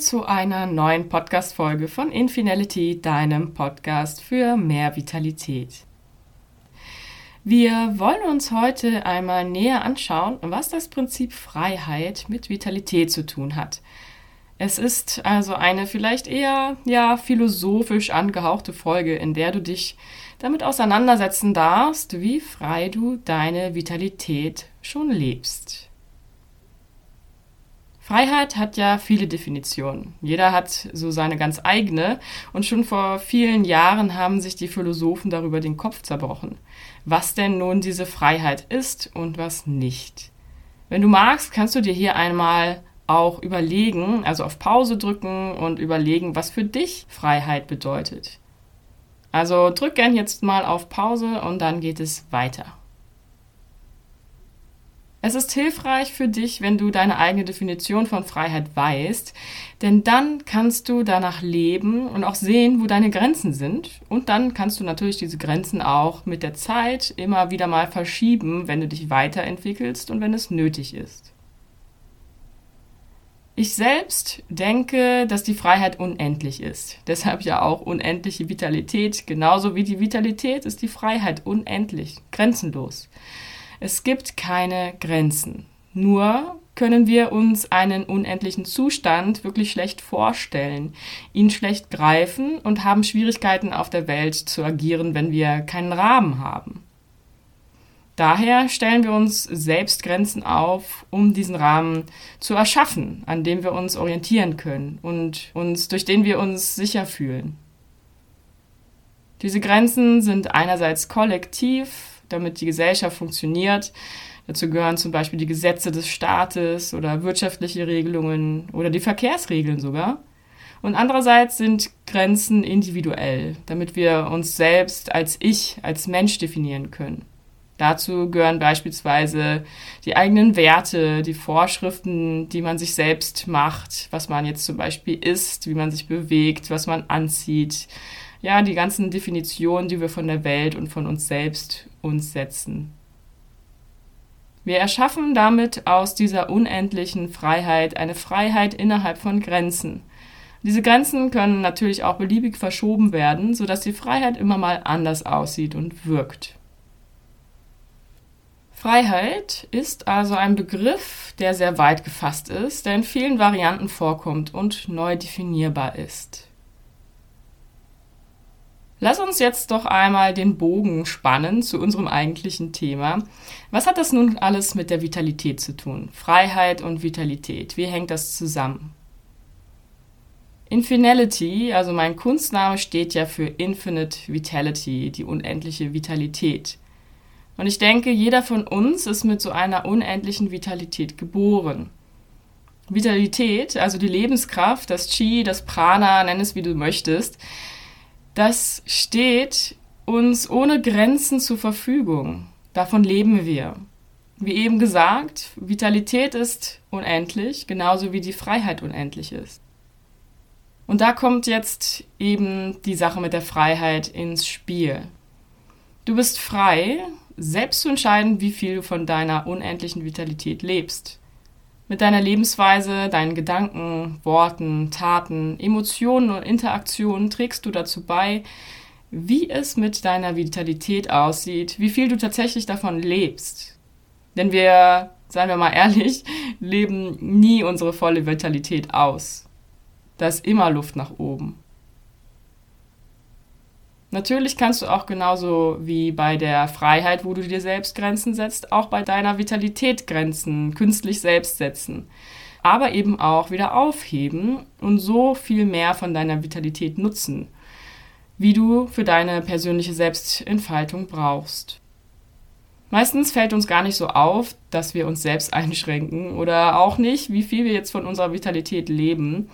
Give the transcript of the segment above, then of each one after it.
zu einer neuen Podcast-Folge von Infinality, deinem Podcast für mehr Vitalität. Wir wollen uns heute einmal näher anschauen, was das Prinzip Freiheit mit Vitalität zu tun hat. Es ist also eine vielleicht eher ja philosophisch angehauchte Folge, in der du dich damit auseinandersetzen darfst, wie frei du deine Vitalität schon lebst. Freiheit hat ja viele Definitionen. Jeder hat so seine ganz eigene und schon vor vielen Jahren haben sich die Philosophen darüber den Kopf zerbrochen, was denn nun diese Freiheit ist und was nicht. Wenn du magst, kannst du dir hier einmal auch überlegen, also auf Pause drücken und überlegen, was für dich Freiheit bedeutet. Also drück gern jetzt mal auf Pause und dann geht es weiter. Es ist hilfreich für dich, wenn du deine eigene Definition von Freiheit weißt, denn dann kannst du danach leben und auch sehen, wo deine Grenzen sind. Und dann kannst du natürlich diese Grenzen auch mit der Zeit immer wieder mal verschieben, wenn du dich weiterentwickelst und wenn es nötig ist. Ich selbst denke, dass die Freiheit unendlich ist. Deshalb ja auch unendliche Vitalität. Genauso wie die Vitalität ist die Freiheit unendlich, grenzenlos. Es gibt keine Grenzen. Nur können wir uns einen unendlichen Zustand wirklich schlecht vorstellen, ihn schlecht greifen und haben Schwierigkeiten auf der Welt zu agieren, wenn wir keinen Rahmen haben. Daher stellen wir uns selbst Grenzen auf, um diesen Rahmen zu erschaffen, an dem wir uns orientieren können und uns, durch den wir uns sicher fühlen. Diese Grenzen sind einerseits kollektiv, damit die Gesellschaft funktioniert. Dazu gehören zum Beispiel die Gesetze des Staates oder wirtschaftliche Regelungen oder die Verkehrsregeln sogar. Und andererseits sind Grenzen individuell, damit wir uns selbst als Ich, als Mensch definieren können. Dazu gehören beispielsweise die eigenen Werte, die Vorschriften, die man sich selbst macht, was man jetzt zum Beispiel isst, wie man sich bewegt, was man anzieht, ja, die ganzen Definitionen, die wir von der Welt und von uns selbst uns setzen. Wir erschaffen damit aus dieser unendlichen Freiheit eine Freiheit innerhalb von Grenzen. Diese Grenzen können natürlich auch beliebig verschoben werden, sodass die Freiheit immer mal anders aussieht und wirkt. Freiheit ist also ein Begriff, der sehr weit gefasst ist, der in vielen Varianten vorkommt und neu definierbar ist. Lass uns jetzt doch einmal den Bogen spannen zu unserem eigentlichen Thema. Was hat das nun alles mit der Vitalität zu tun? Freiheit und Vitalität. Wie hängt das zusammen? Infinality, also mein Kunstname, steht ja für Infinite Vitality, die unendliche Vitalität. Und ich denke, jeder von uns ist mit so einer unendlichen Vitalität geboren. Vitalität, also die Lebenskraft, das Chi, das Prana, nenn es wie du möchtest, das steht uns ohne Grenzen zur Verfügung. Davon leben wir. Wie eben gesagt, Vitalität ist unendlich, genauso wie die Freiheit unendlich ist. Und da kommt jetzt eben die Sache mit der Freiheit ins Spiel. Du bist frei, selbst zu entscheiden, wie viel du von deiner unendlichen Vitalität lebst. Mit deiner Lebensweise, deinen Gedanken, Worten, Taten, Emotionen und Interaktionen trägst du dazu bei, wie es mit deiner Vitalität aussieht, wie viel du tatsächlich davon lebst. Denn wir, seien wir mal ehrlich, leben nie unsere volle Vitalität aus. Da ist immer Luft nach oben. Natürlich kannst du auch genauso wie bei der Freiheit, wo du dir selbst Grenzen setzt, auch bei deiner Vitalität Grenzen künstlich selbst setzen. Aber eben auch wieder aufheben und so viel mehr von deiner Vitalität nutzen, wie du für deine persönliche Selbstentfaltung brauchst. Meistens fällt uns gar nicht so auf, dass wir uns selbst einschränken oder auch nicht, wie viel wir jetzt von unserer Vitalität leben,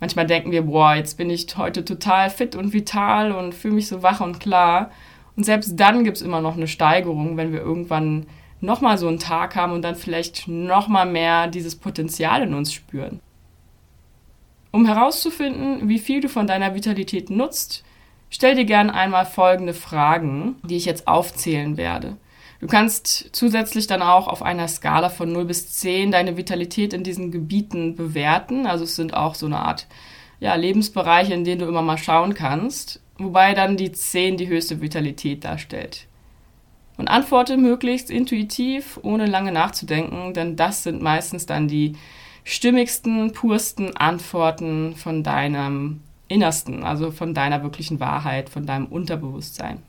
manchmal denken wir, boah, jetzt bin ich heute total fit und vital und fühle mich so wach und klar. Und selbst dann gibt es immer noch eine Steigerung, wenn wir irgendwann nochmal so einen Tag haben und dann vielleicht nochmal mehr dieses Potenzial in uns spüren. Um herauszufinden, wie viel du von deiner Vitalität nutzt, stell dir gerne einmal folgende Fragen, die ich jetzt aufzählen werde. Du kannst zusätzlich dann auch auf einer Skala von 0 bis 10 deine Vitalität in diesen Gebieten bewerten. Also es sind auch so eine Art ja, Lebensbereiche, in denen du immer mal schauen kannst, wobei dann die 10 die höchste Vitalität darstellt. Und antworte möglichst intuitiv, ohne lange nachzudenken, denn das sind meistens dann die stimmigsten, pursten Antworten von deinem Innersten, also von deiner wirklichen Wahrheit, von deinem Unterbewusstsein.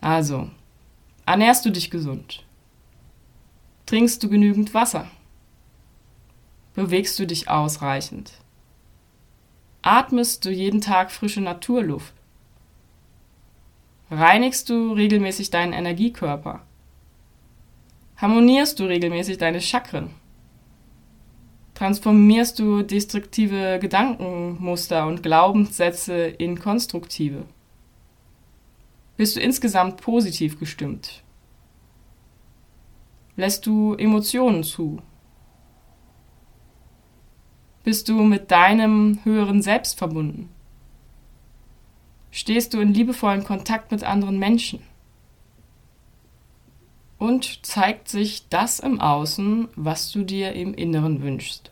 Also, ernährst du dich gesund? Trinkst du genügend Wasser? Bewegst du dich ausreichend? Atmest du jeden Tag frische Naturluft? Reinigst du regelmäßig deinen Energiekörper? Harmonierst du regelmäßig deine Chakren? Transformierst du destruktive Gedankenmuster und Glaubenssätze in konstruktive? Bist du insgesamt positiv gestimmt? Lässt du Emotionen zu? Bist du mit deinem höheren Selbst verbunden? Stehst du in liebevollen Kontakt mit anderen Menschen? Und zeigt sich das im Außen, was du dir im Inneren wünschst?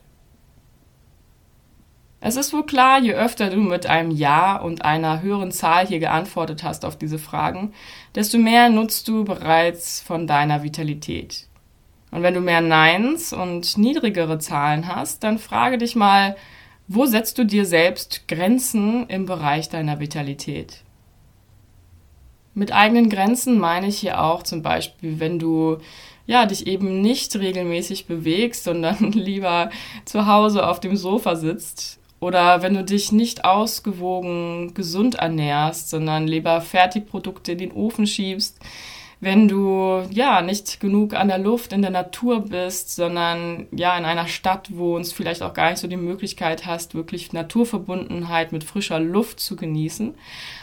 Es ist wohl klar, je öfter du mit einem Ja und einer höheren Zahl hier geantwortet hast auf diese Fragen, desto mehr nutzt du bereits von deiner Vitalität. Und wenn du mehr Neins und niedrigere Zahlen hast, dann frage dich mal, wo setzt du dir selbst Grenzen im Bereich deiner Vitalität? Mit eigenen Grenzen meine ich hier auch zum Beispiel, wenn du ja, dich eben nicht regelmäßig bewegst, sondern lieber zu Hause auf dem Sofa sitzt. Oder wenn du dich nicht ausgewogen gesund ernährst, sondern lieber Fertigprodukte in den Ofen schiebst, wenn du ja nicht genug an der Luft in der Natur bist, sondern ja in einer Stadt wohnst, vielleicht auch gar nicht so die Möglichkeit hast, wirklich Naturverbundenheit mit frischer Luft zu genießen.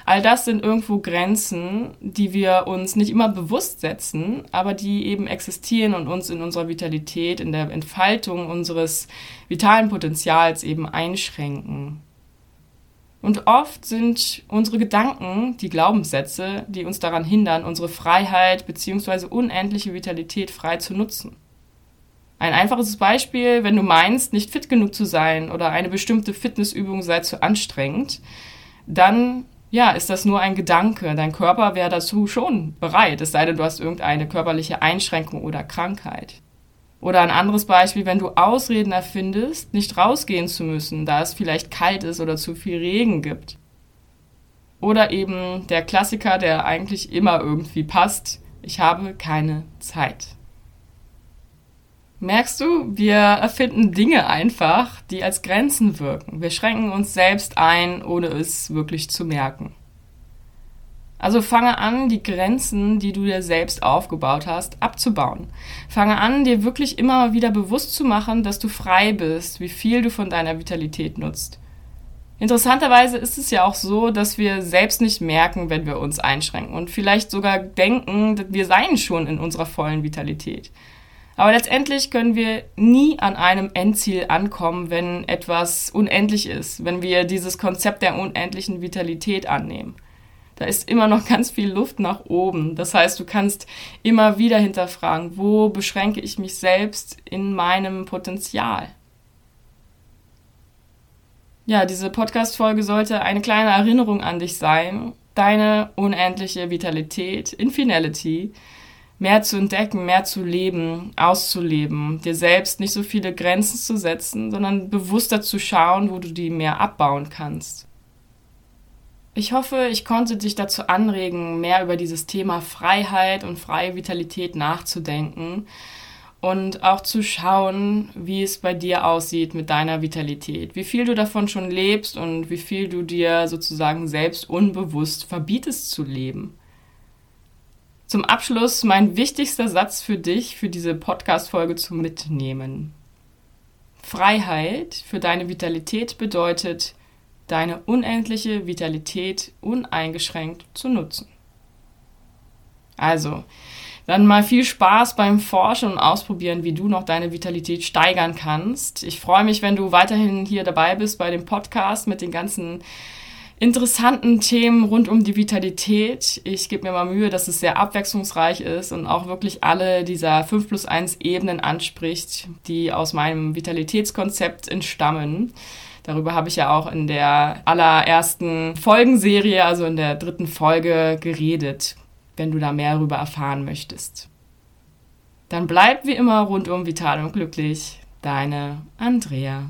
All das sind irgendwo Grenzen, die wir uns nicht immer bewusst setzen, aber die eben existieren und uns in unserer Vitalität, in der Entfaltung unseres vitalen Potenzials eben einschränken. Und oft sind unsere Gedanken die Glaubenssätze, die uns daran hindern, unsere Freiheit bzw. unendliche Vitalität frei zu nutzen. Ein einfaches Beispiel, wenn du meinst, nicht fit genug zu sein oder eine bestimmte Fitnessübung sei zu anstrengend, dann ja, ist das nur ein Gedanke. Dein Körper wäre dazu schon bereit, es sei denn, du hast irgendeine körperliche Einschränkung oder Krankheit. Oder ein anderes Beispiel, wenn du Ausreden erfindest, nicht rausgehen zu müssen, da es vielleicht kalt ist oder zu viel Regen gibt. Oder eben der Klassiker, der eigentlich immer irgendwie passt, ich habe keine Zeit. Merkst du, wir erfinden Dinge einfach, die als Grenzen wirken. Wir schränken uns selbst ein, ohne es wirklich zu merken. Also fange an, die Grenzen, die du dir selbst aufgebaut hast, abzubauen. Fange an, dir wirklich immer wieder bewusst zu machen, dass du frei bist, wie viel du von deiner Vitalität nutzt. Interessanterweise ist es ja auch so, dass wir selbst nicht merken, wenn wir uns einschränken und vielleicht sogar denken, wir seien schon in unserer vollen Vitalität. Aber letztendlich können wir nie an einem Endziel ankommen, wenn etwas unendlich ist, wenn wir dieses Konzept der unendlichen Vitalität annehmen da ist immer noch ganz viel Luft nach oben. Das heißt, du kannst immer wieder hinterfragen, wo beschränke ich mich selbst in meinem Potenzial? Ja, diese Podcast-Folge sollte eine kleine Erinnerung an dich sein, deine unendliche Vitalität, Infinality, mehr zu entdecken, mehr zu leben, auszuleben, dir selbst nicht so viele Grenzen zu setzen, sondern bewusster zu schauen, wo du die mehr abbauen kannst. Ich hoffe, ich konnte dich dazu anregen, mehr über dieses Thema Freiheit und freie Vitalität nachzudenken und auch zu schauen, wie es bei dir aussieht mit deiner Vitalität, wie viel du davon schon lebst und wie viel du dir sozusagen selbst unbewusst verbietest zu leben. Zum Abschluss mein wichtigster Satz für dich, für diese Podcast-Folge zu mitnehmen. Freiheit für deine Vitalität bedeutet, deine unendliche Vitalität uneingeschränkt zu nutzen. Also, dann mal viel Spaß beim Forschen und Ausprobieren, wie du noch deine Vitalität steigern kannst. Ich freue mich, wenn du weiterhin hier dabei bist bei dem Podcast mit den ganzen interessanten Themen rund um die Vitalität. Ich gebe mir mal Mühe, dass es sehr abwechslungsreich ist und auch wirklich alle dieser 5 plus 1 Ebenen anspricht, die aus meinem Vitalitätskonzept entstammen. Darüber habe ich ja auch in der allerersten Folgenserie, also in der dritten Folge, geredet, wenn du da mehr darüber erfahren möchtest. Dann bleib wie immer rundum vital und glücklich. Deine Andrea.